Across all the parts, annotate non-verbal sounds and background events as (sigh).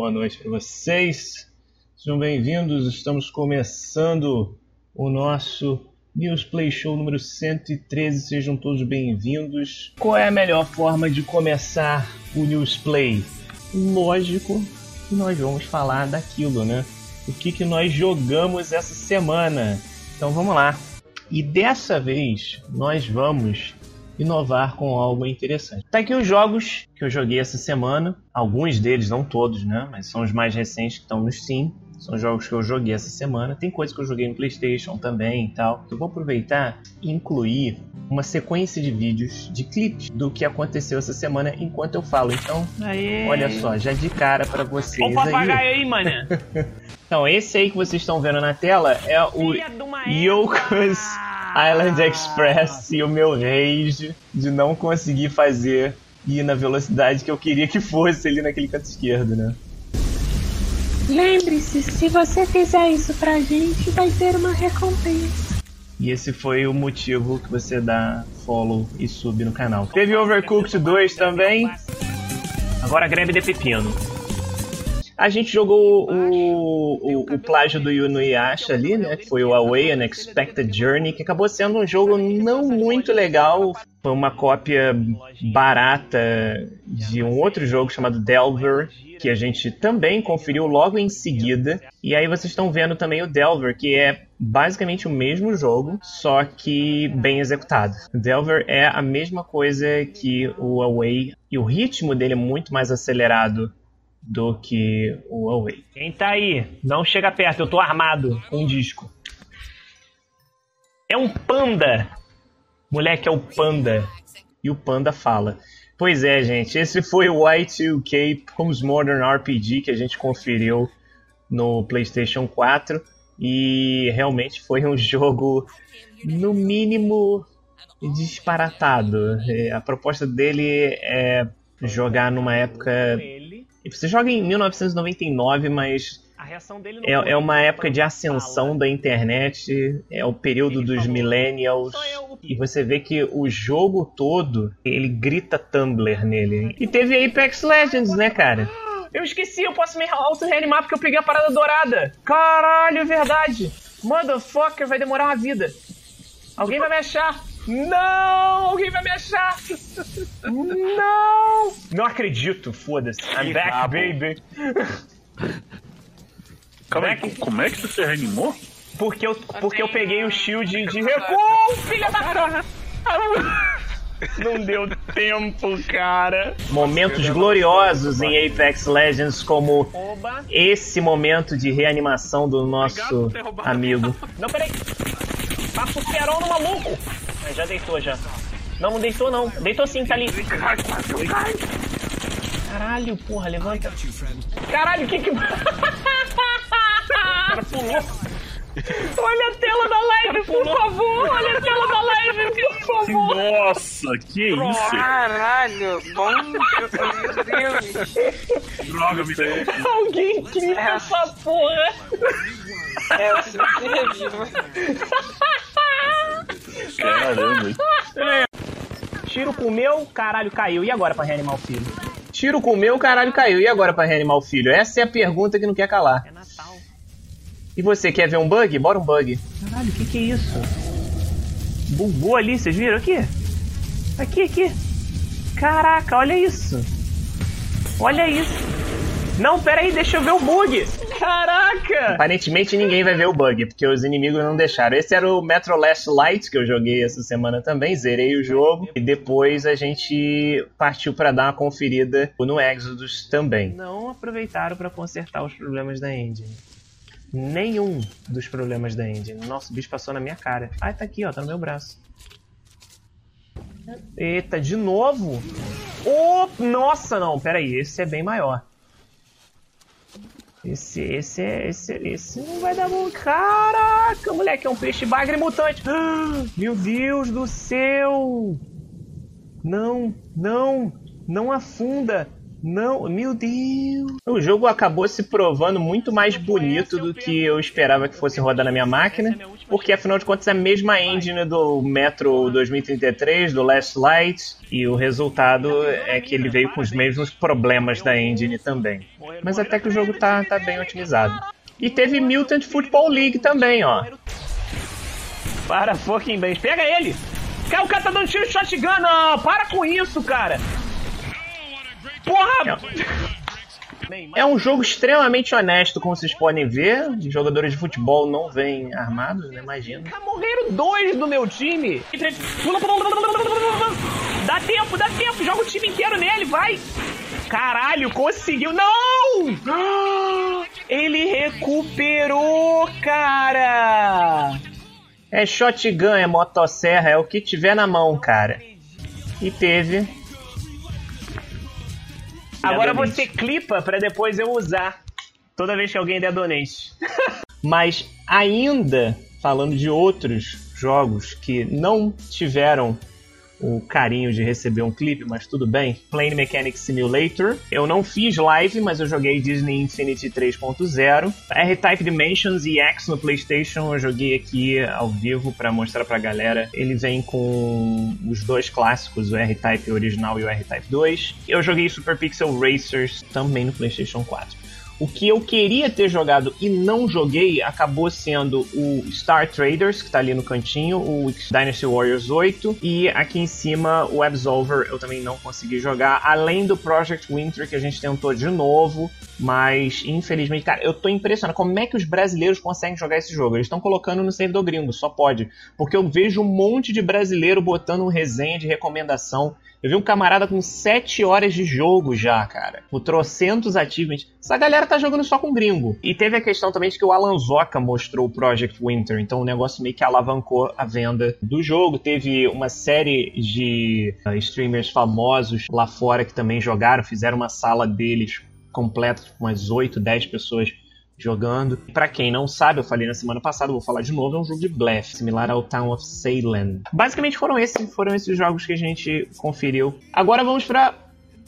boa noite para vocês. Sejam bem-vindos. Estamos começando o nosso News Play Show número 113. Sejam todos bem-vindos. Qual é a melhor forma de começar o News Play? Lógico que nós vamos falar daquilo, né? O que, que nós jogamos essa semana. Então vamos lá. E dessa vez nós vamos inovar com algo interessante. Tá aqui os jogos que eu joguei essa semana, alguns deles, não todos, né? Mas são os mais recentes que estão no Steam. São jogos que eu joguei essa semana. Tem coisas que eu joguei no PlayStation também e tal. Eu vou aproveitar e incluir uma sequência de vídeos, de clipes do que aconteceu essa semana enquanto eu falo. Então, Aê. olha só, já de cara para vocês o aí. papagaio aí, mané. (laughs) Então, esse aí que vocês estão vendo na tela é o Yoko's. Island Express e o meu rage de não conseguir fazer ir na velocidade que eu queria que fosse ali naquele canto esquerdo, né? Lembre-se, se você fizer isso pra gente, vai ter uma recompensa. E esse foi o motivo que você dá follow e sub no canal. Teve Overcooked 2 também. Agora greve de pepino. A gente jogou o, o, o plágio do Yunuyasha ali, né? Que foi o Away Unexpected Journey, que acabou sendo um jogo não muito legal. Foi uma cópia barata de um outro jogo chamado Delver, que a gente também conferiu logo em seguida. E aí vocês estão vendo também o Delver, que é basicamente o mesmo jogo, só que bem executado. O Delver é a mesma coisa que o Away, e o ritmo dele é muito mais acelerado do que o Away. Quem tá aí? Não chega perto, eu tô armado com um disco. É um panda! Moleque, é o panda. E o panda fala. Pois é, gente, esse foi o Y2K Comes Modern RPG que a gente conferiu no PlayStation 4 e realmente foi um (laughs) jogo, no mínimo, disparatado. É, A proposta dele é jogar numa época. Ele, Você joga em 1999, mas é, é uma época de ascensão da internet, é o período dos millennials. E você vê que o jogo todo, ele grita Tumblr nele. E teve Apex Legends, né, cara? Eu esqueci, eu posso me auto-reanimar porque eu peguei a parada dourada. Caralho, é verdade. Motherfucker, vai demorar uma vida. Alguém vai me achar. Não! Alguém vai me achar! Não! Não acredito, foda-se. I'm back, rabo. baby. Calma aí, como é que você se reanimou? Porque eu, porque eu peguei o shield de recuo, filha da... Não deu tempo, cara. Momentos gloriosos em Apex Legends, como Oba. esse momento de reanimação do nosso amigo. Não, peraí. Passa o ferol no maluco. Mas já deitou, já. Não, não deitou, não. Deitou sim, tá ali. Caralho, porra, levanta. Caralho, o que que... (laughs) O cara pulou. Olha a tela da live, por favor. Olha a tela da live, por favor. Nossa, que isso? Caralho, bom, meu Deus. Droga, me deu. Alguém clica essa porra. É, o seu revivo. Caramba. Tiro comeu, caralho, caiu. E agora pra reanimar o filho? Tiro comeu, caralho caiu. E agora pra reanimar o filho? Essa é a pergunta que não quer calar. É Natal. E você quer ver um bug? Bora um bug. Caralho, o que que é isso? Bugou ali, vocês viram aqui? Aqui, aqui. Caraca, olha isso. Olha isso. Não, pera aí, deixa eu ver o bug. Caraca. Aparentemente ninguém vai ver o bug, porque os inimigos não deixaram. Esse era o Metro Last Light que eu joguei essa semana também, zerei o jogo. E depois a gente partiu pra dar uma conferida no Exodus também. Não aproveitaram pra consertar os problemas da engine. Nenhum dos problemas da engine. Nossa, o bicho passou na minha cara. Ai, tá aqui, ó, tá no meu braço. Eita, de novo? Oh, nossa, não, peraí, esse é bem maior. Esse, esse, esse, esse não vai dar bom. Caraca, moleque, é um peixe bagre mutante. Ah, Meu Deus do céu! Não, não, não afunda. Não, meu Deus. O jogo acabou se provando muito mais bonito do que eu esperava que fosse rodar na minha máquina, porque afinal de contas é a mesma engine do Metro 2033, do Last Light, e o resultado é que ele veio com os mesmos problemas da engine também. Mas até que o jogo tá, tá bem otimizado. E teve Mutant Football League também, ó. Para fucking bem. Pega ele! Cara, o cara tá dando tiro de shotgun, não! Para com isso, cara! Porra! É um jogo extremamente honesto, como vocês podem ver. Os jogadores de futebol não vêm armados, né? Imagina. Morreram dois do meu time! Dá tempo, dá tempo! Joga o time inteiro nele, vai! Caralho, conseguiu! Não! Ele recuperou, cara! É shotgun, é motosserra, é o que tiver na mão, cara. E teve. Agora você clipa pra depois eu usar. Toda vez que alguém der donate. (laughs) Mas ainda falando de outros jogos que não tiveram o carinho de receber um clipe, mas tudo bem. Plane Mechanics Simulator. Eu não fiz live, mas eu joguei Disney Infinity 3.0. R-Type Dimensions e X no PlayStation eu joguei aqui ao vivo para mostrar pra galera. Ele vem com os dois clássicos, o R-Type original e o R-Type 2. Eu joguei Super Pixel Racers também no PlayStation 4. O que eu queria ter jogado e não joguei acabou sendo o Star Traders, que tá ali no cantinho, o Dynasty Warriors 8, e aqui em cima o Absolver eu também não consegui jogar, além do Project Winter que a gente tentou de novo, mas infelizmente, cara, eu tô impressionado como é que os brasileiros conseguem jogar esse jogo. Eles estão colocando no servidor gringo, só pode, porque eu vejo um monte de brasileiro botando um resenha de recomendação. Eu vi um camarada com 7 horas de jogo já, cara. Com trocentos achievements. Essa galera tá jogando só com gringo. E teve a questão também de que o Alan Zoka mostrou o Project Winter. Então o negócio meio que alavancou a venda do jogo. Teve uma série de uh, streamers famosos lá fora que também jogaram. Fizeram uma sala deles completa, com umas 8, 10 pessoas jogando. Pra quem não sabe, eu falei na semana passada, vou falar de novo, é um jogo de blefe, similar ao Town of Salem. Basicamente foram esses, foram esses jogos que a gente conferiu. Agora vamos pra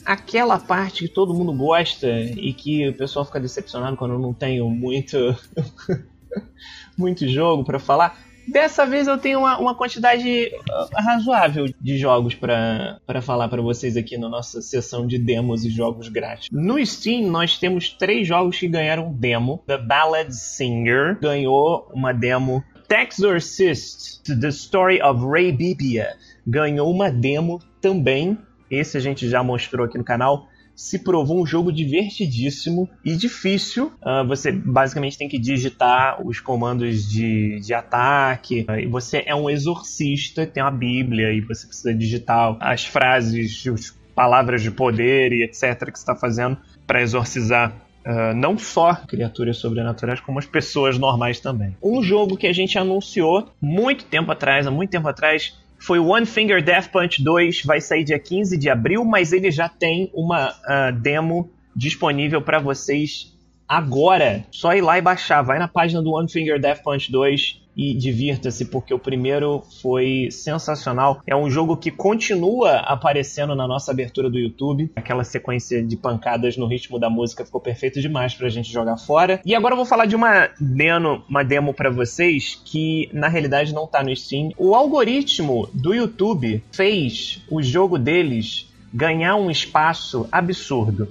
aquela parte que todo mundo gosta e que o pessoal fica decepcionado quando eu não tenho muito (laughs) muito jogo pra falar. Dessa vez eu tenho uma, uma quantidade uh, razoável de jogos pra falar pra vocês aqui na nossa sessão de demos e jogos grátis. No Steam nós temos três jogos que ganharam demo. The Ballad Singer ganhou uma demo. Texorcist, The Story of Ray Bibia ganhou uma demo também. Esse a gente já mostrou aqui no canal se provou um jogo divertidíssimo e difícil. Uh, você basicamente tem que digitar os comandos de, de ataque. Uh, e você é um exorcista, tem uma Bíblia e você precisa digitar as frases, as palavras de poder e etc. que você está fazendo para exorcizar Uh, não só criaturas sobrenaturais, como as pessoas normais também. Um jogo que a gente anunciou muito tempo atrás, há muito tempo atrás, foi o One Finger Death Punch 2, vai sair dia 15 de abril, mas ele já tem uma uh, demo disponível para vocês agora. Só ir lá e baixar. Vai na página do One Finger Death Punch 2 e divirta-se, porque o primeiro foi sensacional. É um jogo que continua aparecendo na nossa abertura do YouTube. Aquela sequência de pancadas no ritmo da música ficou perfeito demais pra gente jogar fora. E agora eu vou falar de uma demo, uma demo para vocês que na realidade não tá no Steam. O algoritmo do YouTube fez o jogo deles ganhar um espaço absurdo.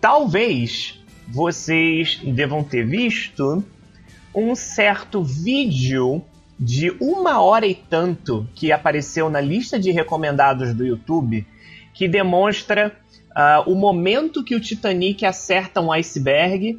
Talvez vocês devam ter visto um certo vídeo de uma hora e tanto que apareceu na lista de recomendados do YouTube que demonstra uh, o momento que o Titanic acerta um iceberg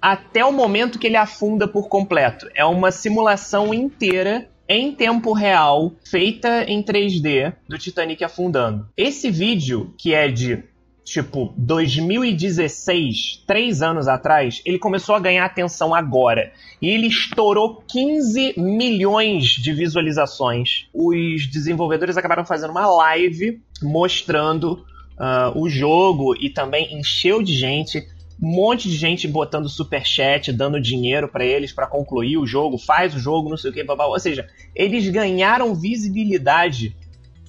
até o momento que ele afunda por completo. É uma simulação inteira em tempo real, feita em 3D, do Titanic afundando. Esse vídeo, que é de tipo 2016, três anos atrás, ele começou a ganhar atenção agora. E ele estourou 15 milhões de visualizações. Os desenvolvedores acabaram fazendo uma live mostrando uh, o jogo e também encheu de gente. Um monte de gente botando super chat, dando dinheiro para eles para concluir o jogo, faz o jogo, não sei o que, babá. Ou seja, eles ganharam visibilidade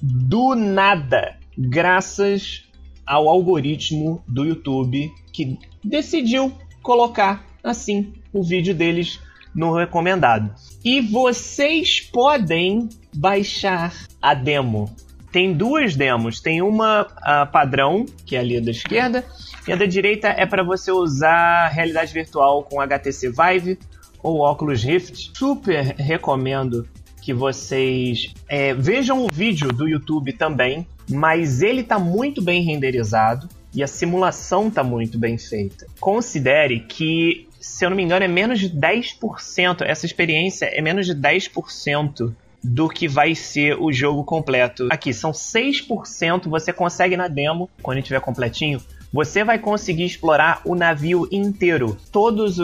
do nada, graças ao algoritmo do YouTube que decidiu colocar assim o vídeo deles no recomendado. E vocês podem baixar a demo. Tem duas demos. Tem uma padrão, que é ali da esquerda, e a da direita é para você usar realidade virtual com HTC Vive ou Oculus Rift. Super recomendo que vocês é, vejam o vídeo do YouTube também, mas ele está muito bem renderizado e a simulação está muito bem feita. Considere que, se eu não me engano, é menos de 10%, essa experiência é menos de 10% do que vai ser o jogo completo. Aqui, são 6%, você consegue na demo, quando estiver completinho, você vai conseguir explorar o navio inteiro. Todas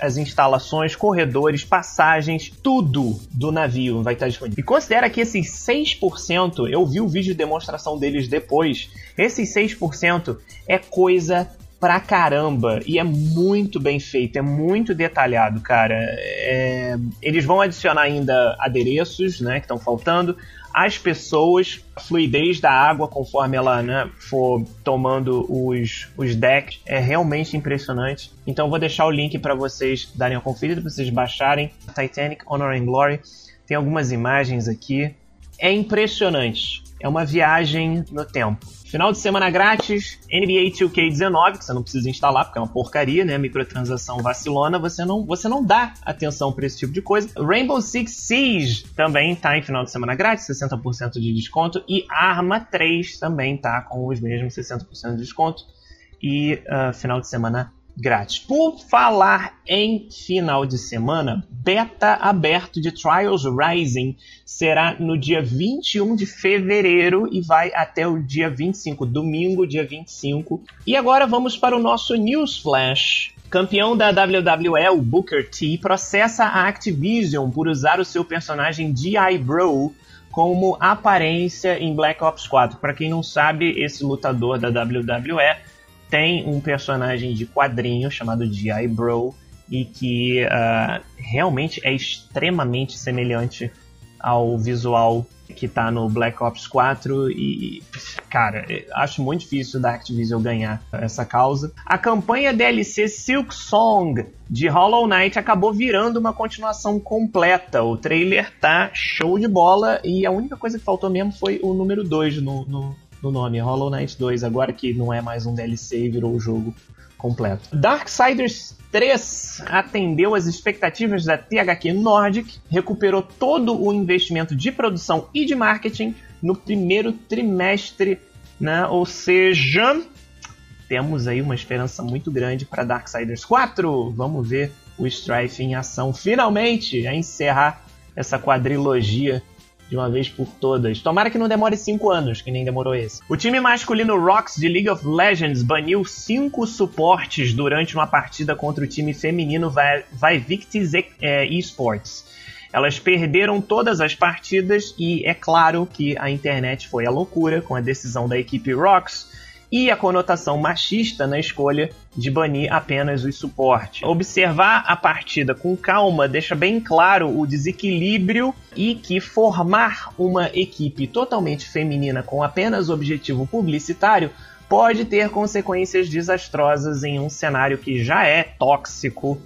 as instalações, corredores, passagens, tudo do navio vai estar disponível. E considera que esses 6%, eu vi o vídeo de demonstração deles depois, esses 6% é coisa pra caramba e é muito bem feito, é muito detalhado, cara. É... Eles vão adicionar ainda adereços, né, que estão faltando as pessoas, a fluidez da água conforme ela né, for tomando os, os decks é realmente impressionante. Então vou deixar o link para vocês darem uma conferida, para vocês baixarem Titanic Honor and Glory. Tem algumas imagens aqui. É impressionante. É uma viagem no tempo. Final de semana grátis, NBA 2K19, que você não precisa instalar porque é uma porcaria, né? Microtransação vacilona, você não, você não dá atenção para esse tipo de coisa. Rainbow Six Siege também tá em final de semana grátis, 60% de desconto. E Arma 3 também tá com os mesmos 60% de desconto. E uh, final de semana grátis. Por falar em final de semana, beta aberto de Trials Rising será no dia 21 de fevereiro e vai até o dia 25, domingo, dia 25. E agora vamos para o nosso News Flash. Campeão da WWE, o Booker T, processa a Activision por usar o seu personagem G.I. Bro como aparência em Black Ops 4. Para quem não sabe, esse lutador da WWE tem um personagem de quadrinho chamado G.I. Bro e que uh, realmente é extremamente semelhante ao visual que tá no Black Ops 4 e, cara, acho muito difícil da Activision ganhar essa causa. A campanha DLC Silk Song de Hollow Knight acabou virando uma continuação completa. O trailer tá show de bola e a única coisa que faltou mesmo foi o número 2 no, no, no nome, Hollow Knight 2, agora que não é mais um DLC e virou o jogo completo. Darksiders 3 atendeu as expectativas da THQ Nordic, recuperou todo o investimento de produção e de marketing no primeiro trimestre, né? ou seja, temos aí uma esperança muito grande para Darksiders 4. Vamos ver o Strife em ação finalmente a encerrar essa quadrilogia de uma vez por todas. Tomara que não demore 5 anos, que nem demorou esse. O time masculino Rocks de League of Legends baniu 5 suportes durante uma partida contra o time feminino Vivictis é, Esports. Elas perderam todas as partidas e é claro que a internet foi a loucura com a decisão da equipe Rocks e a conotação machista na escolha de banir apenas os suportes. Observar a partida com calma deixa bem claro o desequilíbrio e que formar uma equipe totalmente feminina com apenas objetivo publicitário pode ter consequências desastrosas em um cenário que já é tóxico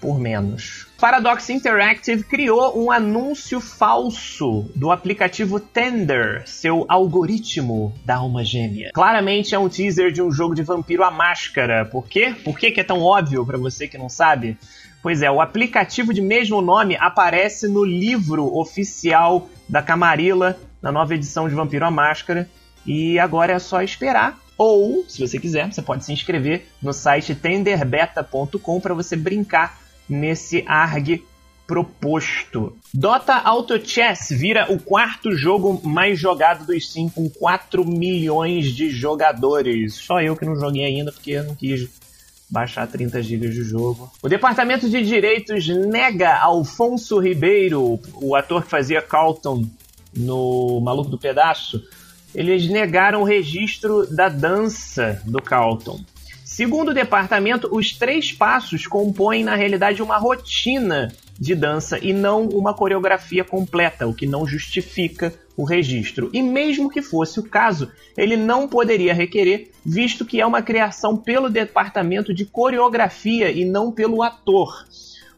por menos. Paradox Interactive criou um anúncio falso do aplicativo Tender, seu algoritmo da alma gêmea. Claramente é um teaser de um jogo de vampiro à máscara. Por quê? Por que, é tão óbvio para você que não sabe? Pois é, o aplicativo de mesmo nome aparece no livro oficial da Camarilla, na nova edição de Vampiro à Máscara, e agora é só esperar ou, se você quiser, você pode se inscrever no site tenderbeta.com para você brincar nesse ARG proposto. Dota Auto Chess vira o quarto jogo mais jogado dos cinco, com 4 milhões de jogadores. Só eu que não joguei ainda porque eu não quis baixar 30 GB de jogo. O Departamento de Direitos nega Alfonso Ribeiro, o ator que fazia Carlton no Maluco do Pedaço. Eles negaram o registro da dança do Carlton. Segundo o departamento, os três passos compõem, na realidade, uma rotina de dança e não uma coreografia completa, o que não justifica o registro. E mesmo que fosse o caso, ele não poderia requerer, visto que é uma criação pelo departamento de coreografia e não pelo ator.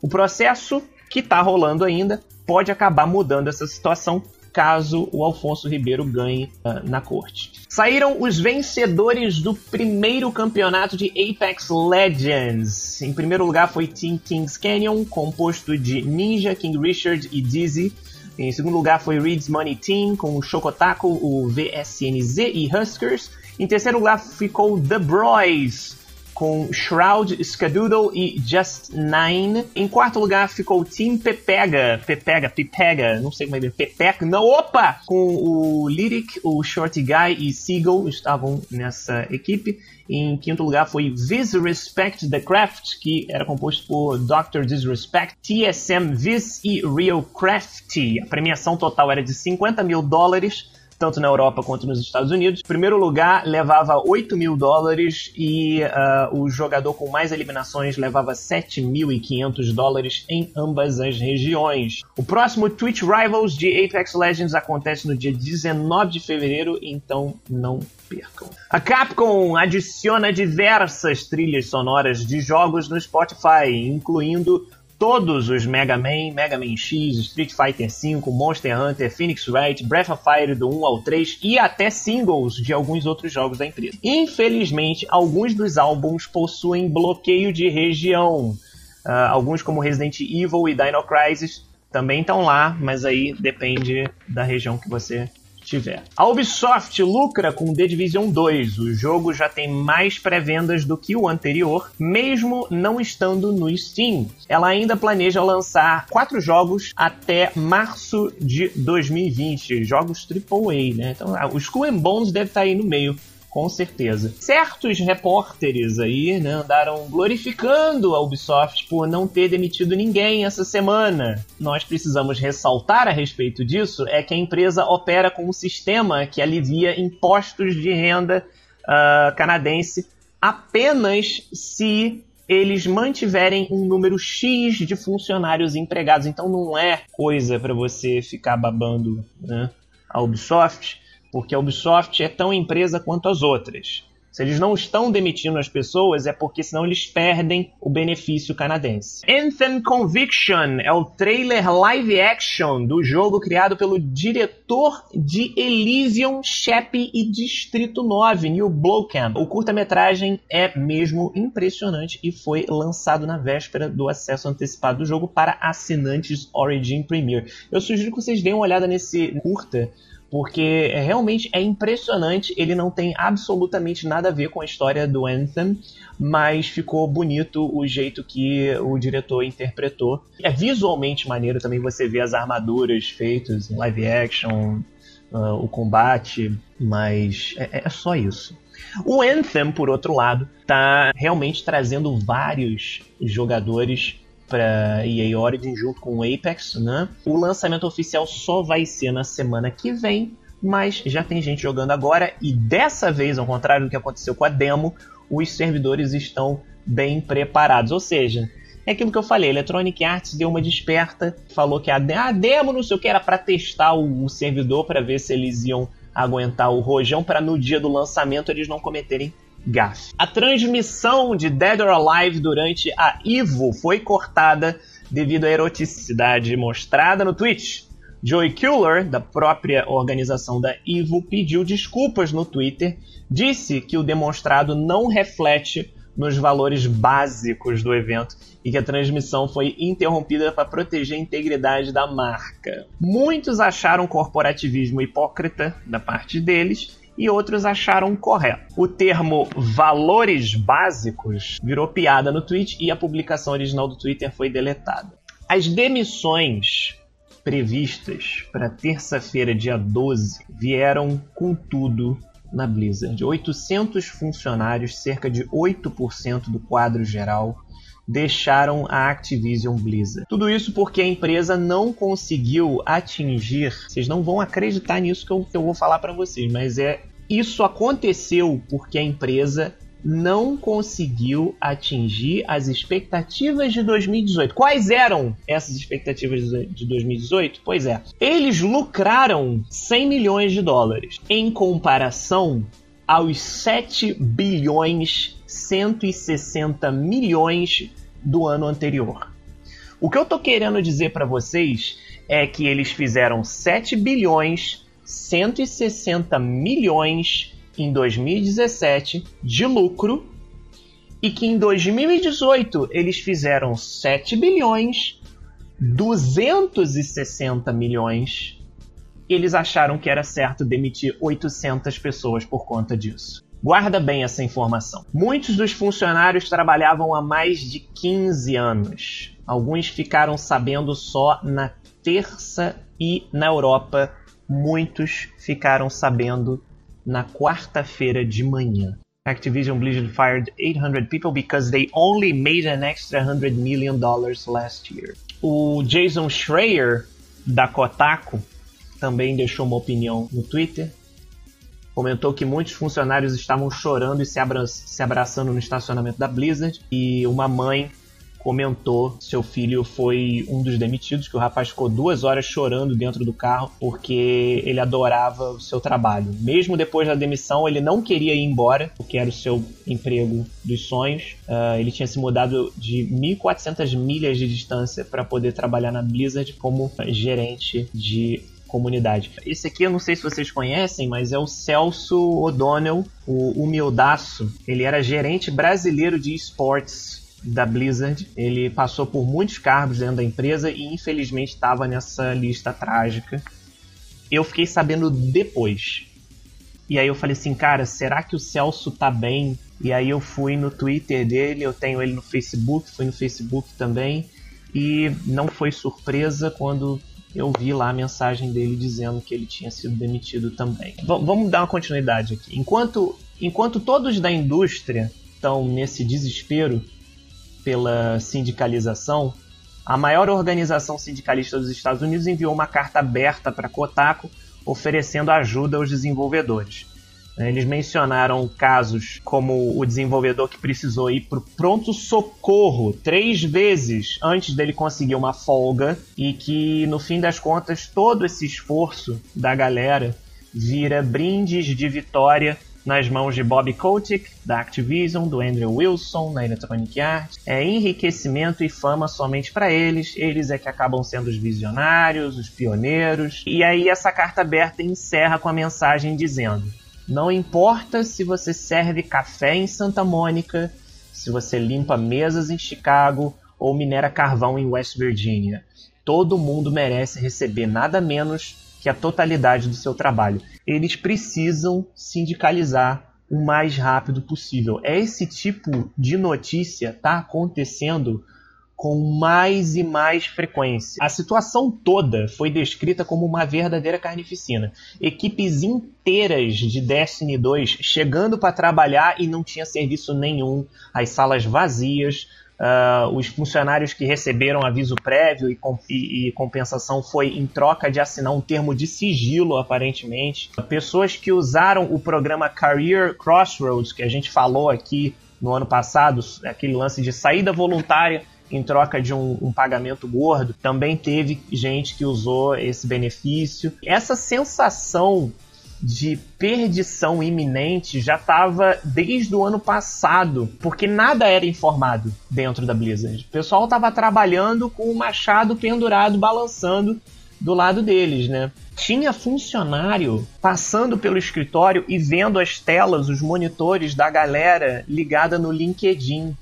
O processo que está rolando ainda pode acabar mudando essa situação caso o Alfonso Ribeiro ganhe uh, na corte. Saíram os vencedores do primeiro campeonato de Apex Legends. Em primeiro lugar foi Team Kings Canyon, composto de Ninja, King Richard e Dizzy. Em segundo lugar foi Reed's Money Team, com o Chocotaco, o VSNZ e Huskers. Em terceiro lugar ficou The Bros, com Shroud, Skadoodle e Just Nine. Em quarto lugar ficou Team Pepega, Pepega, Pepega, não sei como é que Pepeca, não, opa! Com o Lyric, o Shorty Guy e Seagull estavam nessa equipe. Em quinto lugar foi Disrespect the Craft, que era composto por Dr. Disrespect, TSM Viz e Real Crafty. A premiação total era de 50 mil dólares tanto na Europa quanto nos Estados Unidos. Primeiro lugar levava 8 mil dólares e uh, o jogador com mais eliminações levava 7.500 dólares em ambas as regiões. O próximo Twitch Rivals de Apex Legends acontece no dia 19 de fevereiro, então não percam. A Capcom adiciona diversas trilhas sonoras de jogos no Spotify, incluindo todos os Mega Man, Mega Man X, Street Fighter V, Monster Hunter, Phoenix Wright, Breath of Fire do 1 ao 3 e até singles de alguns outros jogos da empresa. Infelizmente, alguns dos álbuns possuem bloqueio de região. Uh, alguns como Resident Evil e Dino Crisis também estão lá, mas aí depende da região que você tiver. A Ubisoft lucra com The Division 2. O jogo já tem mais pré-vendas do que o anterior, mesmo não estando no Steam. Ela ainda planeja lançar quatro jogos até março de 2020, jogos AAA, né? Então, o Skull Bones deve estar aí no meio com certeza. Certos repórteres aí né, andaram glorificando a Ubisoft por não ter demitido ninguém essa semana. Nós precisamos ressaltar a respeito disso é que a empresa opera com um sistema que alivia impostos de renda uh, canadense apenas se eles mantiverem um número X de funcionários empregados. Então não é coisa para você ficar babando né, a Ubisoft porque a Ubisoft é tão empresa quanto as outras. Se eles não estão demitindo as pessoas, é porque senão eles perdem o benefício canadense. Anthem Conviction é o trailer live action do jogo criado pelo diretor de Elysium, Shep e Distrito 9, Neil Blomkamp. O curta-metragem é mesmo impressionante e foi lançado na véspera do acesso antecipado do jogo para assinantes Origin Premier. Eu sugiro que vocês deem uma olhada nesse curta porque é, realmente é impressionante. Ele não tem absolutamente nada a ver com a história do Anthem, mas ficou bonito o jeito que o diretor interpretou. É visualmente maneiro também você ver as armaduras feitas em live action, uh, o combate, mas é, é só isso. O Anthem, por outro lado, está realmente trazendo vários jogadores para EA Origin junto com o Apex, né? O lançamento oficial só vai ser na semana que vem, mas já tem gente jogando agora e dessa vez, ao contrário do que aconteceu com a demo, os servidores estão bem preparados. Ou seja, é aquilo que eu falei, Electronic Arts deu uma desperta, falou que a, a demo não sei o que era para testar o, o servidor para ver se eles iam aguentar o rojão para no dia do lançamento eles não cometerem A transmissão de Dead or Alive durante a Evo foi cortada devido à eroticidade mostrada no Twitch. Joey Kuller, da própria organização da Evo, pediu desculpas no Twitter, disse que o demonstrado não reflete nos valores básicos do evento e que a transmissão foi interrompida para proteger a integridade da marca. Muitos acharam corporativismo hipócrita da parte deles e outros acharam correto. O termo valores básicos virou piada no tweet e a publicação original do Twitter foi deletada. As demissões previstas para terça-feira, dia 12, vieram com tudo na Blizzard. 800 funcionários, cerca de 8% do quadro geral, deixaram a Activision Blizzard. Tudo isso porque a empresa não conseguiu atingir. Vocês não vão acreditar nisso que eu, que eu vou falar para vocês, mas é isso aconteceu porque a empresa não conseguiu atingir as expectativas de 2018. Quais eram essas expectativas de 2018? Pois é, eles lucraram 100 milhões de dólares em comparação aos 7 bilhões 160 milhões do ano anterior. O que eu tô querendo dizer para vocês é que eles fizeram 7 bilhões 160 milhões em 2017 de lucro e que em 2018 eles fizeram 7 bilhões 260 milhões. Eles acharam que era certo demitir 800 pessoas por conta disso. Guarda bem essa informação. Muitos dos funcionários trabalhavam há mais de 15 anos. Alguns ficaram sabendo só na terça e na Europa muitos ficaram sabendo na quarta-feira de manhã. Activision Blizzard fired 800 people because they only made an extra 100 million dollars last year. O Jason Schreier da Kotaku também deixou uma opinião no Twitter. Comentou que muitos funcionários estavam chorando e se, abra se abraçando no estacionamento da Blizzard e uma mãe comentou seu filho foi um dos demitidos, que o rapaz ficou duas horas chorando dentro do carro porque ele adorava o seu trabalho. Mesmo depois da demissão, ele não queria ir embora, porque era o seu emprego dos sonhos. Uh, ele tinha se mudado de 1.400 milhas de distância para poder trabalhar na Blizzard como gerente de comunidade. Esse aqui eu não sei se vocês conhecem, mas é o Celso O'Donnell, o humildaço. Ele era gerente brasileiro de esportes da Blizzard. Ele passou por muitos cargos dentro da empresa e infelizmente estava nessa lista trágica. Eu fiquei sabendo depois. E aí eu falei assim, cara, será que o Celso tá bem? E aí eu fui no Twitter dele, eu tenho ele no Facebook, fui no Facebook também. E não foi surpresa quando eu vi lá a mensagem dele dizendo que ele tinha sido demitido também. V vamos dar uma continuidade aqui. Enquanto, enquanto todos da indústria estão nesse desespero, pela sindicalização, a maior organização sindicalista dos Estados Unidos enviou uma carta aberta para Kotaku oferecendo ajuda aos desenvolvedores. Eles mencionaram casos como o desenvolvedor que precisou ir para pronto-socorro três vezes antes dele conseguir uma folga e que, no fim das contas, todo esse esforço da galera vira brindes de vitória nas mãos de Bob Kotick, da Activision, do Andrew Wilson, na Electronic Arts. É enriquecimento e fama somente para eles. Eles é que acabam sendo os visionários, os pioneiros. E aí essa carta aberta encerra com a mensagem dizendo: Não importa se você serve café em Santa Mônica, se você limpa mesas em Chicago ou minera carvão em West Virginia. Todo mundo merece receber nada menos que a totalidade do seu trabalho. Eles precisam sindicalizar o mais rápido possível. É esse tipo de notícia está acontecendo com mais e mais frequência. A situação toda foi descrita como uma verdadeira carnificina. Equipes inteiras de Destiny 2 chegando para trabalhar e não tinha serviço nenhum, as salas vazias, Uh, os funcionários que receberam aviso prévio e, e, e, compensação foi em troca de assinar um termo de sigilo, aparentemente. Pessoas que usaram o programa Career Crossroads, que a gente falou aqui no ano passado, aquele lance de saída voluntária em troca de um, um, pagamento gordo, também teve gente que usou esse benefício. Essa sensação de perdição iminente já estava desde o ano passado, porque nada era informado dentro da Blizzard. O pessoal estava trabalhando com o machado pendurado, balançando do lado deles, né? Tinha funcionário passando pelo escritório e vendo as telas, os monitores da galera ligada no LinkedIn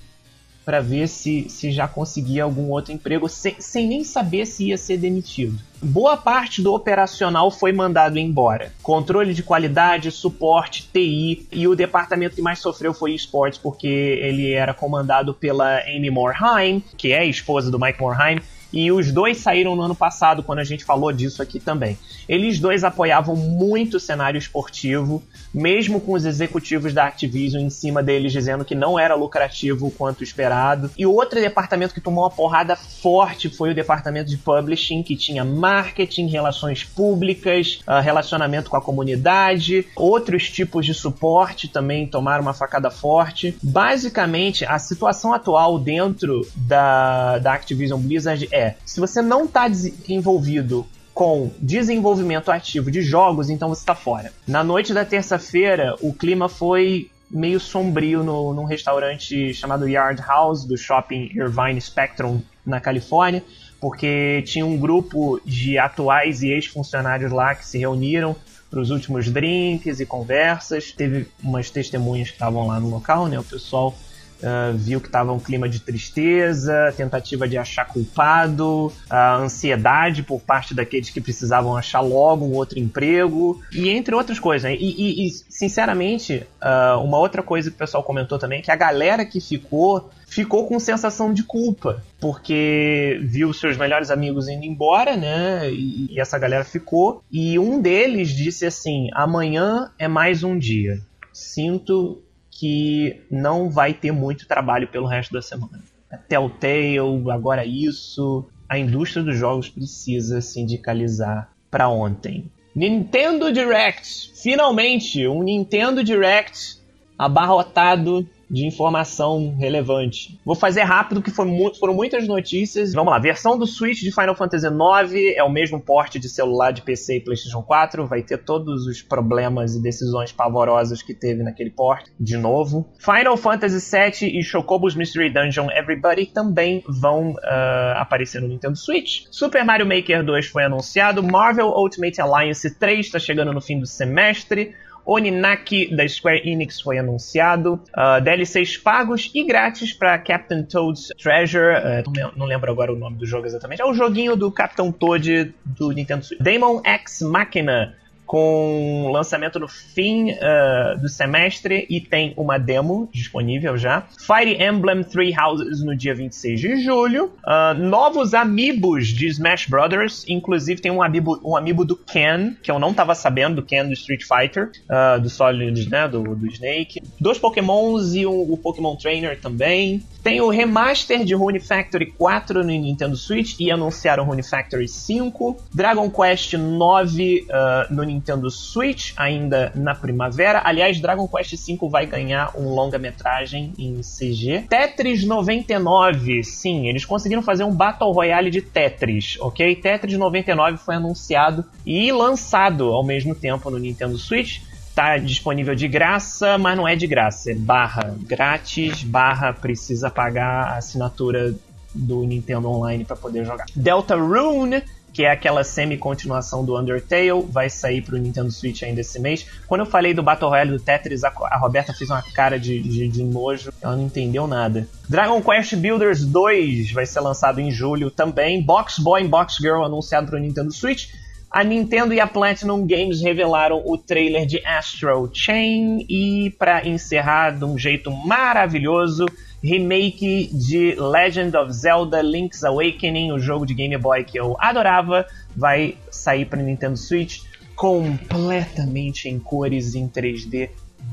para ver se, se já conseguia algum outro emprego sem, sem nem saber se ia ser demitido. Boa parte do operacional foi mandado embora. Controle de qualidade, suporte, TI e o departamento que mais sofreu foi esportes porque ele era comandado pela Amy Morheim, que é esposa do Mike Morheim, E os dois saíram no ano passado, quando a gente falou disso aqui também. Eles dois apoiavam muito o cenário esportivo, mesmo com os executivos da Activision em cima deles dizendo que não era lucrativo quanto esperado. E outro departamento que tomou uma porrada forte foi o departamento de publishing, que tinha marketing, relações públicas, uh, relacionamento com a comunidade, outros tipos de suporte também tomaram uma facada forte. Basicamente, a situação atual dentro da, da Activision Blizzard é: se você não está envolvido com desenvolvimento ativo de jogos, então você está fora. Na noite da terça-feira, o clima foi meio sombrio no, num restaurante chamado Yard House do shopping Irvine Spectrum na Califórnia, porque tinha um grupo de atuais e ex-funcionários lá que se reuniram para os últimos drinks e conversas. Teve umas testemunhas que estavam lá no local, né? O pessoal Uh, viu que estava um clima de tristeza, tentativa de achar culpado, ansiedade por parte daqueles que precisavam achar logo um outro emprego, e entre outras coisas. Né? E, e, e, sinceramente, uh, uma outra coisa que o pessoal comentou também, que a galera que ficou, ficou com sensação de culpa, porque viu seus melhores amigos indo embora, né? E, e essa galera ficou, e um deles disse assim: amanhã é mais um dia. Sinto que não vai ter muito trabalho pelo resto da semana. A Telltale, agora isso, a indústria dos jogos precisa sindicalizar para ontem. Nintendo Direct, finalmente um Nintendo Direct abarrotado de informação relevante. Vou fazer rápido, que foram muitas notícias. Vamos lá, versão do Switch de Final Fantasy IX é o mesmo porte de celular de PC e PlayStation 4, vai ter todos os problemas e decisões pavorosas que teve naquele porte, de novo. Final Fantasy VII e Chocobo's Mystery Dungeon Everybody também vão uh, aparecer no Nintendo Switch. Super Mario Maker 2 foi anunciado, Marvel Ultimate Alliance 3 está chegando no fim do semestre. Oninaki da Square Enix foi anunciado, uh, ah, DLCs pagos e grátis para Captain Toad's Treasure, uh, não lembro agora o nome do jogo exatamente, é o joguinho do Capitão Toad do Nintendo Switch. Demon X Machina com lançamento no fim uh, do semestre e tem uma demo disponível já. Fire Emblem Three Houses no dia 26 de julho. Uh, novos amiibos de Smash Brothers, inclusive tem um amiibo, um amiibo do Ken, que eu não tava sabendo, do Ken do Street Fighter, uh, do Solid, né, do, do Snake. Dois Pokémons e um, o Pokémon Trainer também. Tem o remaster de Rune Factory 4 no Nintendo Switch e anunciaram Rune Factory 5. Dragon Quest 9 uh, no Nintendo Switch ainda na primavera. Aliás, Dragon Quest 5 vai ganhar um longa-metragem em CG. Tetris 99, sim, eles conseguiram fazer um Battle Royale de Tetris, ok? Tetris 99 foi anunciado e lançado ao mesmo tempo no Nintendo Switch tá disponível de graça, mas não é de graça, é barra grátis, barra precisa pagar a assinatura do Nintendo Online para poder jogar. Delta Rune, que é aquela semi-continuação do Undertale, vai sair para o Nintendo Switch ainda esse mês. Quando eu falei do Battle Royale do Tetris, a, a Roberta fez uma cara de, de, de, nojo, ela não entendeu nada. Dragon Quest Builders 2 vai ser lançado em julho também. Box Boy e Box Girl anunciado para o Nintendo Switch. A Nintendo e a Platinum Games revelaram o trailer de Astro Chain e, para encerrar de um jeito maravilhoso, remake de Legend of Zelda Link's Awakening, o jogo de Game Boy que eu adorava, vai sair para Nintendo Switch completamente em cores em 3D,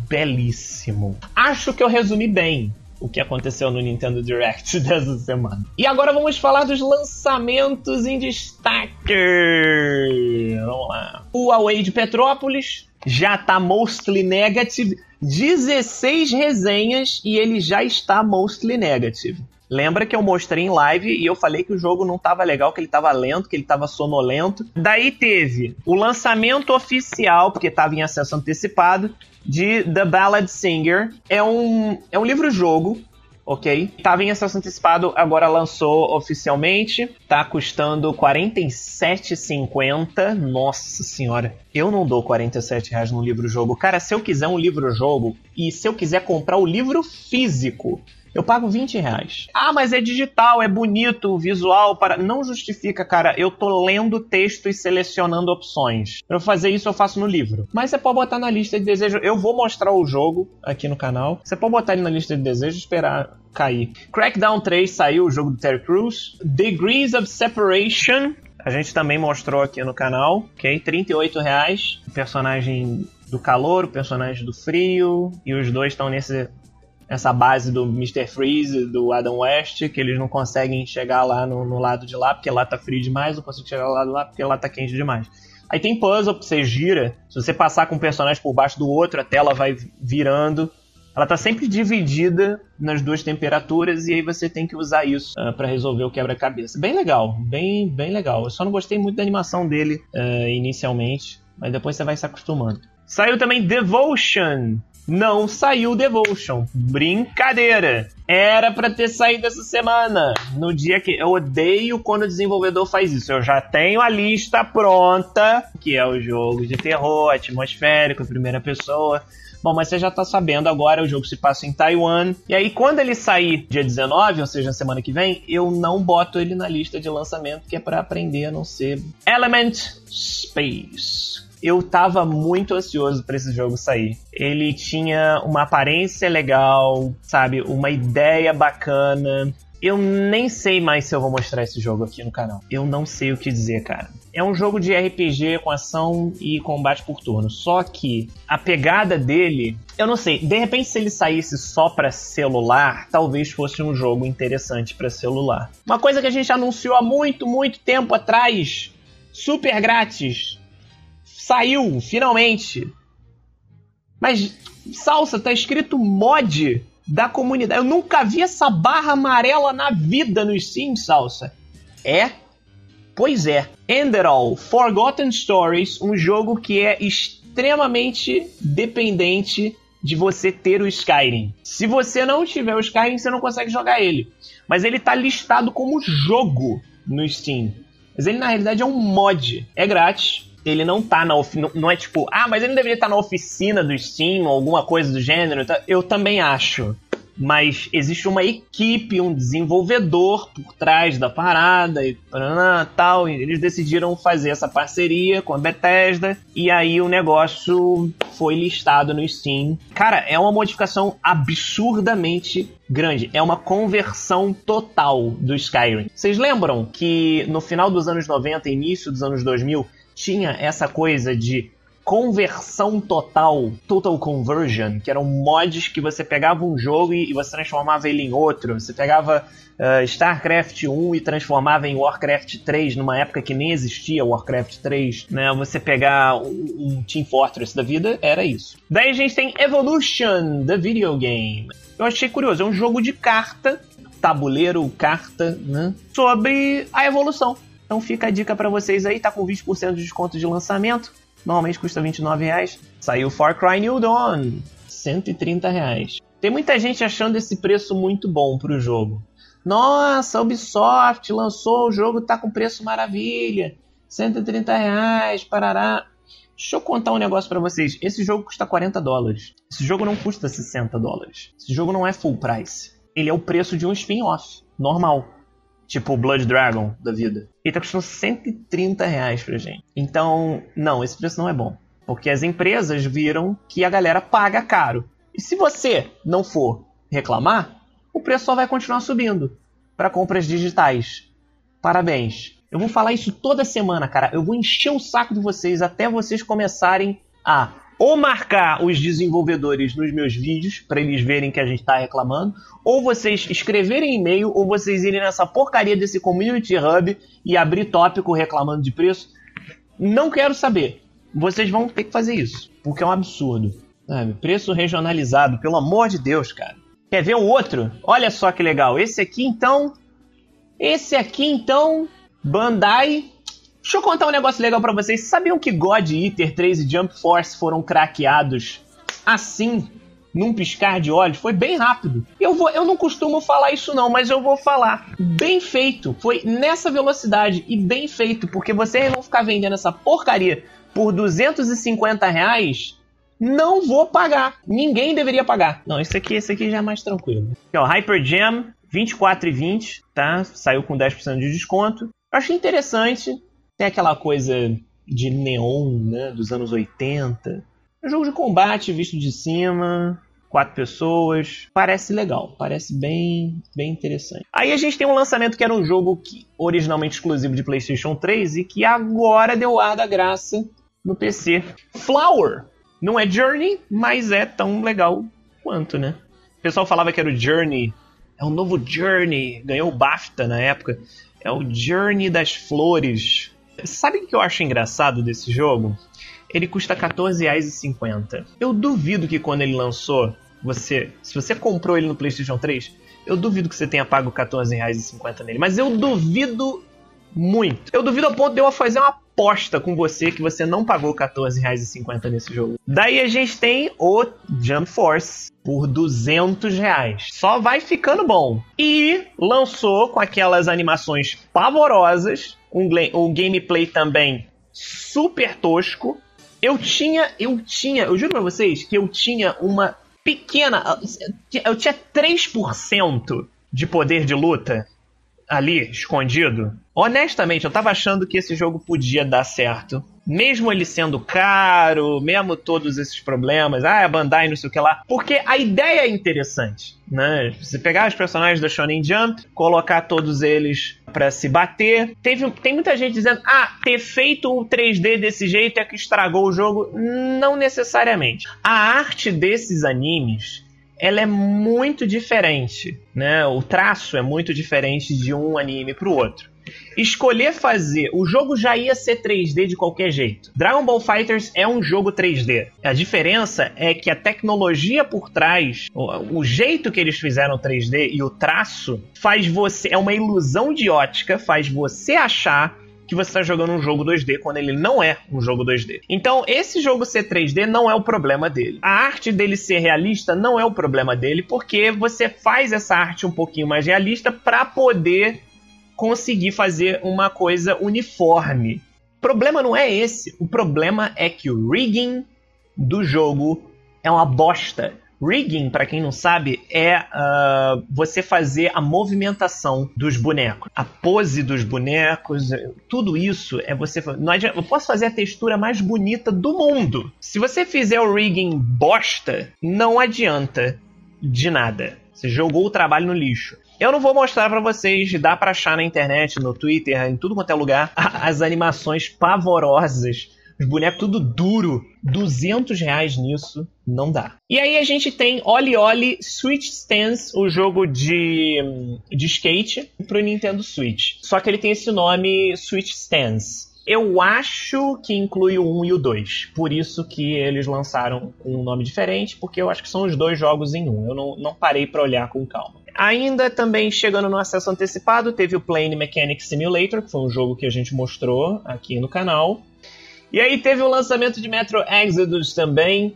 belíssimo. Acho que eu resumi bem o que aconteceu no Nintendo Direct (laughs) dessa semana. E agora vamos falar dos lançamentos em destaque. Vamos lá. O Huawei de Petrópolis já tá mostly negative. 16 resenhas e ele já está mostly negative. Lembra que eu mostrei em live e eu falei que o jogo não estava legal, que ele estava lento, que ele estava sonolento. Daí teve o lançamento oficial, porque estava em acesso antecipado, de The Ballad Singer. É um, é um livro-jogo ok? Tava em acesso antecipado, agora lançou oficialmente. Tá custando R$ 47,50. Nossa senhora, eu não dou 47 reais no livro-jogo. Cara, se eu quiser um livro-jogo e se eu quiser comprar o livro físico Eu pago 20 reais. Ah, mas é digital, é bonito, o visual para. Não justifica, cara. Eu tô lendo texto e selecionando opções. Pra fazer isso, eu faço no livro. Mas você pode botar na lista de desejo. Eu vou mostrar o jogo aqui no canal. Você pode botar ele na lista de desejo e esperar cair. Crackdown 3 saiu, o jogo do Terry Crews. Degrees of Separation. A gente também mostrou aqui no canal, ok? 38 reais. Personagem do calor, o personagem do frio. E os dois estão nesse essa base do Mr. Freeze, do Adam West, que eles não conseguem chegar lá no, no, lado de lá porque lá tá frio demais, não conseguem chegar lá do lá porque lá tá quente demais. Aí tem puzzle que você gira, se você passar com um personagem por baixo do outro, a tela vai virando. Ela tá sempre dividida nas duas temperaturas e aí você tem que usar isso uh, para resolver o quebra-cabeça. Bem legal, bem, bem legal. Eu só não gostei muito da animação dele uh, inicialmente, mas depois você vai se acostumando. Saiu também Devotion, não saiu Devotion. Brincadeira. Era para ter saído essa semana. No dia que. Eu odeio quando o desenvolvedor faz isso. Eu já tenho a lista pronta, que é o jogo de terror, atmosférico, primeira pessoa. Bom, mas você já tá sabendo agora, o jogo se passa em Taiwan. E aí, quando ele sair dia 19, ou seja, semana que vem, eu não boto ele na lista de lançamento, que é para aprender a não ser Element Space eu tava muito ansioso para esse jogo sair. Ele tinha uma aparência legal, sabe? Uma ideia bacana. Eu nem sei mais se eu vou mostrar esse jogo aqui no canal. Eu não sei o que dizer, cara. É um jogo de RPG com ação e combate por turno. Só que a pegada dele, eu não sei. De repente, se ele saísse só para celular, talvez fosse um jogo interessante para celular. Uma coisa que a gente anunciou há muito, muito tempo atrás, super grátis, Saiu, finalmente. Mas, salsa, tá escrito mod da comunidade. Eu nunca vi essa barra amarela na vida no Steam, salsa. É? Pois é. Enderall Forgotten Stories, um jogo que é extremamente dependente de você ter o Skyrim. Se você não tiver o Skyrim, você não consegue jogar ele. Mas ele tá listado como jogo no Steam. Mas ele na realidade é um mod. É grátis ele não tá na não é tipo, ah, mas ele não deveria estar na oficina do Steam ou alguma coisa do gênero. Tá? Eu também acho. Mas existe uma equipe, um desenvolvedor por trás da parada e tal. E eles decidiram fazer essa parceria com a Bethesda e aí o negócio foi listado no Steam. Cara, é uma modificação absurdamente grande. É uma conversão total do Skyrim. Vocês lembram que no final dos anos 90, início dos anos 2000, tinha essa coisa de conversão total, total conversion, que eram mods que você pegava um jogo e, você transformava ele em outro. Você pegava uh, StarCraft 1 e transformava em Warcraft 3, numa época que nem existia Warcraft 3, né? Você pegar um, um Team Fortress da vida, era isso. Daí a gente tem Evolution, the video game. Eu achei curioso, é um jogo de carta, tabuleiro, carta, né? Sobre a evolução. Então fica a dica para vocês aí, tá com 20% de desconto de lançamento. Normalmente custa 29 reais. Saiu Far Cry New Dawn, 130 reais. Tem muita gente achando esse preço muito bom pro jogo. Nossa, Ubisoft lançou o jogo, tá com preço maravilha. 130 reais, parará. Deixa eu contar um negócio para vocês. Esse jogo custa 40 dólares. Esse jogo não custa 60 dólares. Esse jogo não é full price. Ele é o preço de um spin-off normal. Tipo Blood Dragon da vida. E tá custando 130 reais pra gente. Então, não, esse preço não é bom. Porque as empresas viram que a galera paga caro. E se você não for reclamar, o preço só vai continuar subindo para compras digitais. Parabéns. Eu vou falar isso toda semana, cara. Eu vou encher o saco de vocês até vocês começarem a ou marcar os desenvolvedores nos meus vídeos para eles verem que a gente está reclamando, ou vocês escreverem e-mail, ou vocês irem nessa porcaria desse community hub e abrir tópico reclamando de preço. Não quero saber. Vocês vão ter que fazer isso, porque é um absurdo. Sabe? Preço regionalizado, pelo amor de Deus, cara. Quer ver um outro? Olha só que legal. Esse aqui então. Esse aqui então. Bandai Deixa eu contar um negócio legal para vocês. Sabiam que God Eater 3 e Jump Force foram craqueados assim, num piscar de olhos? Foi bem rápido. Eu, vou, eu não costumo falar isso não, mas eu vou falar. Bem feito. Foi nessa velocidade e bem feito, porque vocês vão ficar vendendo essa porcaria por 250 reais Não vou pagar. Ninguém deveria pagar. Não, esse aqui, esse aqui já é mais tranquilo. Aqui, ó, Hyper Jam, 24,20, tá? Saiu com 10% de desconto. Eu achei interessante. Tem aquela coisa de neon, né? Dos anos 80. É um jogo de combate visto de cima. Quatro pessoas. Parece legal. Parece bem, bem interessante. Aí a gente tem um lançamento que era um jogo que, originalmente exclusivo de PlayStation 3 e que agora deu ar da graça no PC. Flower. Não é Journey, mas é tão legal quanto, né? O pessoal falava que era o Journey. É o novo Journey. Ganhou o BAFTA na época. É o Journey das Flores. Sabe o que eu acho engraçado desse jogo? Ele custa R$14,50. Eu duvido que quando ele lançou, você. Se você comprou ele no PlayStation 3, eu duvido que você tenha pago R$14,50 nele. Mas eu duvido muito. Eu duvido ao ponto de eu fazer uma aposta com você que você não pagou R$14,50 nesse jogo. Daí a gente tem o Jump Force por 200 reais. Só vai ficando bom. E lançou com aquelas animações pavorosas, um, um gameplay também super tosco. Eu tinha, eu tinha, eu juro pra vocês que eu tinha uma pequena. Eu tinha 3% de poder de luta ali, escondido. Honestamente, eu tava achando que esse jogo podia dar certo. Mesmo ele sendo caro, mesmo todos esses problemas, ah, a Bandai não sei o que lá. Porque a ideia é interessante, né? Você pegar os personagens da Shonen Jump, colocar todos eles para se bater. Teve, tem muita gente dizendo, ah, ter feito o 3D desse jeito é que estragou o jogo. Não necessariamente. A arte desses animes ela é muito diferente, né? O traço é muito diferente de um anime para o outro. Escolher fazer, o jogo já ia ser 3D de qualquer jeito. Dragon Ball Fighters é um jogo 3D. A diferença é que a tecnologia por trás, o, o jeito que eles fizeram 3D e o traço faz você, é uma ilusão de ótica, faz você achar que você está jogando um jogo 2D quando ele não é um jogo 2D. Então, esse jogo ser 3D não é o problema dele. A arte dele ser realista não é o problema dele, porque você faz essa arte um pouquinho mais realista para poder conseguir fazer uma coisa uniforme. O problema não é esse. O problema é que o rigging do jogo é uma bosta. Rigging, para quem não sabe, é uh, você fazer a movimentação dos bonecos, a pose dos bonecos, tudo isso é você. Não adianta, eu posso fazer a textura mais bonita do mundo. Se você fizer o rigging bosta, não adianta de nada. Você jogou o trabalho no lixo. Eu não vou mostrar para vocês, dá para achar na internet, no Twitter, em tudo quanto é lugar, (laughs) as animações pavorosas os bonecos tudo duro. 200 reais nisso não dá. E aí a gente tem Oli Oli Switch Stance, o jogo de, de skate pro Nintendo Switch. Só que ele tem esse nome Switch Stance. Eu acho que inclui o 1 e o 2. Por isso que eles lançaram um nome diferente, porque eu acho que são os dois jogos em um. Eu não, não parei para olhar com calma. Ainda também chegando no acesso antecipado, teve o Plane Mechanics Simulator, que foi um jogo que a gente mostrou aqui no canal. E aí teve o lançamento de Metro Exodus também.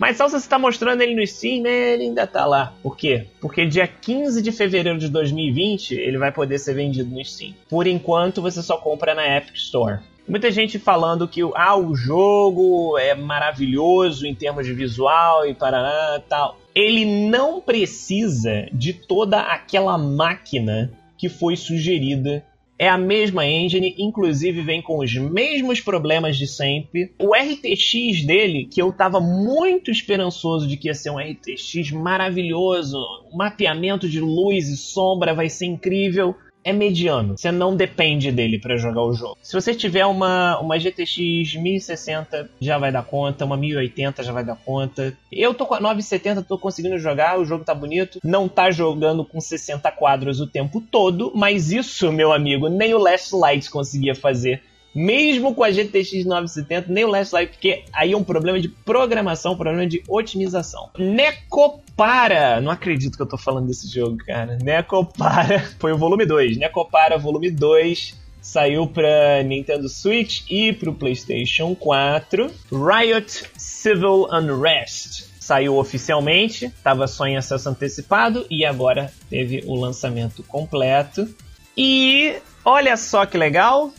Mas só se está mostrando ele no Steam, né, ele ainda está lá. Por quê? Porque dia 15 de fevereiro de 2020 ele vai poder ser vendido no Steam. Por enquanto você só compra na Epic Store. Muita gente falando que ah, o jogo é maravilhoso em termos de visual e parará tal. Ele não precisa de toda aquela máquina que foi sugerida é a mesma engine, inclusive vem com os mesmos problemas de sempre. O RTX dele, que eu tava muito esperançoso de que ia ser um RTX maravilhoso, o mapeamento de luz e sombra vai ser incrível é mediano. Você não depende dele para jogar o jogo. Se você tiver uma, uma GTX 1060, já vai dar conta, uma 1080 já vai dar conta. Eu tô com a 970, tô conseguindo jogar, o jogo tá bonito. Não tá jogando com 60 quadros o tempo todo, mas isso, meu amigo, nem o Last Light conseguia fazer mesmo com a GTX 970, nem o Last Light, porque aí é um problema de programação, um problema de otimização. Necopara, não acredito que eu tô falando desse jogo, cara. Necopara (laughs) foi o volume 2. Necopara volume 2 saiu para Nintendo Switch e para o PlayStation 4. Riot Civil Unrest saiu oficialmente, estava só em acesso antecipado e agora teve o lançamento completo. E olha só que legal,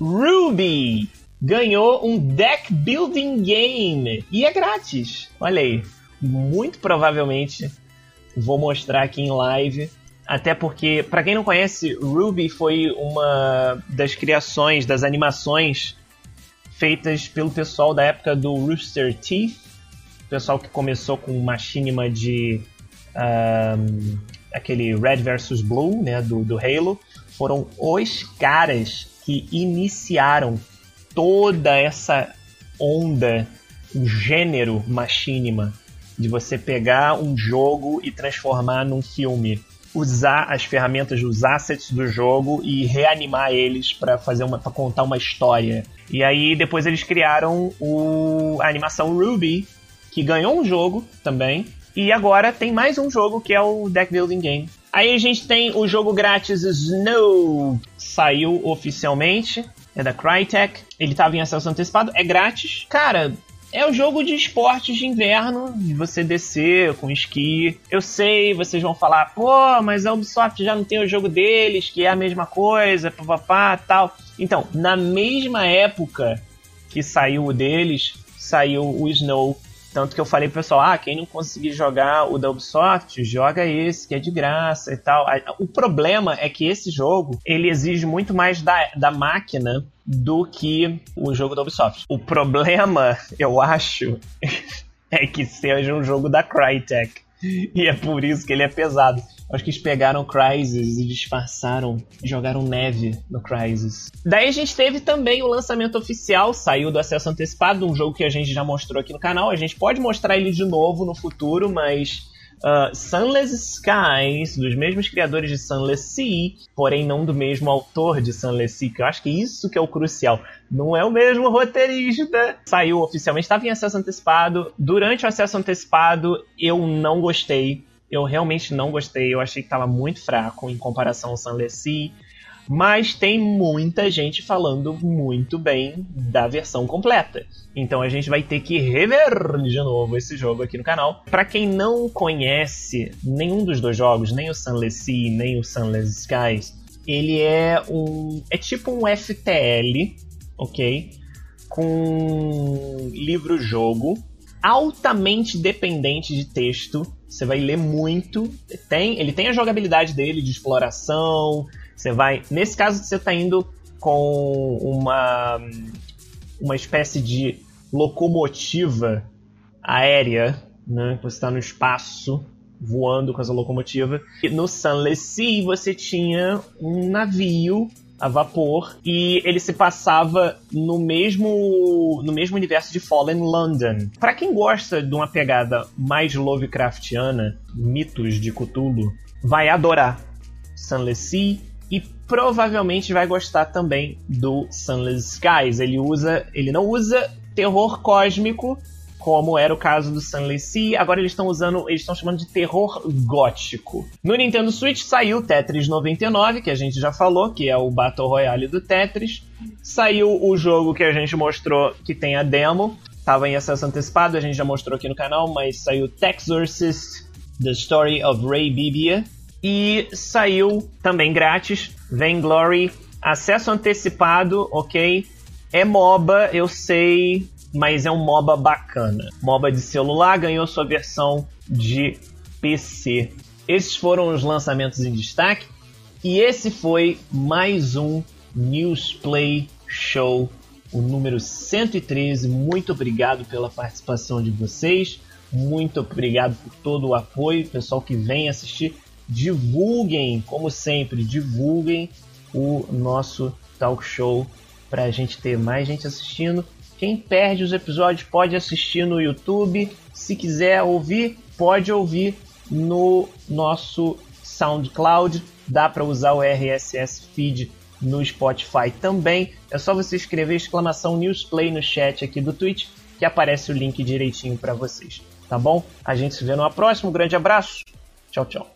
Ruby ganhou um deck building game e é grátis. Olha aí, muito provavelmente vou mostrar aqui em live. Até porque, para quem não conhece, Ruby foi uma das criações, das animações feitas pelo pessoal da época do Rooster Teeth, pessoal que começou com machinima de um, aquele Red vs Blue, né, do, do Halo, foram os caras que iniciaram toda essa onda, o gênero machinima, de você pegar um jogo e transformar num filme. Usar as ferramentas, os assets do jogo e reanimar eles para fazer uma, para contar uma história. E aí depois eles criaram o, a animação Ruby, que ganhou um jogo também. E agora tem mais um jogo que é o Deck Building Game. Aí a gente tem o jogo grátis Snow, saiu oficialmente, é da Crytek. Ele estava em acesso antecipado, é grátis. Cara, é o jogo de esportes de inverno, de você descer com esqui. Eu sei, vocês vão falar, pô, mas a Ubisoft já não tem o jogo deles, que é a mesma coisa, papapá, tal. Então, na mesma época que saiu o deles, saiu o Snow tanto que eu falei pro pessoal, ah, quem não conseguir jogar o da Ubisoft, joga esse, que é de graça e tal. O problema é que esse jogo, ele exige muito mais da, da máquina do que o jogo da Ubisoft. O problema, (laughs) eu acho, (laughs) é que seja um jogo da Crytek. E é por isso que ele é pesado. Acho que eles pegaram Crysis e disfarçaram, jogaram neve no Crysis. Daí a gente teve também o lançamento oficial, saiu do acesso antecipado, um jogo que a gente já mostrou aqui no canal. A gente pode mostrar ele de novo no futuro, mas Uh, Sunless Skies, dos mesmos criadores de Sunless Sea, porém não do mesmo autor de Sunless Sea, que eu acho que isso que é o crucial. Não é o mesmo roteirista. Saiu oficialmente, estava em acesso antecipado. Durante o acesso antecipado, eu não gostei. Eu realmente não gostei. Eu achei que estava muito fraco em comparação ao Sunless Sea. Mas tem muita gente falando muito bem da versão completa. Então a gente vai ter que rever de novo esse jogo aqui no canal. Para quem não conhece nenhum dos dois jogos, nem o Sunless Sea, nem o Sunless Skies, ele é um é tipo um FTL, OK? Com livro-jogo altamente dependente de texto. Você vai ler muito. Tem, ele tem a jogabilidade dele de exploração, você vai. Nesse caso, você está indo com uma, uma espécie de locomotiva aérea, né? Você está no espaço voando com essa locomotiva. E no Sunless Sea você tinha um navio a vapor e ele se passava no mesmo no mesmo universo de Fallen London. Para quem gosta de uma pegada mais Lovecraftiana, mitos de Cthulhu, vai adorar Sunless Sea e provavelmente vai gostar também do Sunless Skies. Ele usa, ele não usa terror cósmico como era o caso do Sunless Sea, agora eles estão usando, eles estão chamando de terror gótico. No Nintendo Switch saiu Tetris 99, que a gente já falou, que é o Battle Royale do Tetris. Saiu o jogo que a gente mostrou que tem a demo, estava em acesso antecipado, a gente já mostrou aqui no canal, mas saiu Texorcist The Story of Ray Bibia, e saiu também grátis, Vainglory, acesso antecipado, ok? É MOBA, eu sei, mas é um MOBA bacana. MOBA de celular ganhou sua versão de PC. Esses foram os lançamentos em destaque e esse foi mais um Newsplay Show, o número 113. Muito obrigado pela participação de vocês. Muito obrigado por todo o apoio, pessoal que vem assistir divulguem, como sempre, divulguem o nosso talk show para a gente ter mais gente assistindo. Quem perde os episódios pode assistir no YouTube. Se quiser ouvir, pode ouvir no nosso SoundCloud. Dá para usar o RSS feed no Spotify também. É só você escrever exclamação Newsplay no chat aqui do Twitch que aparece o link direitinho para vocês. Tá bom? A gente se vê numa próxima. Um grande abraço. Tchau, tchau.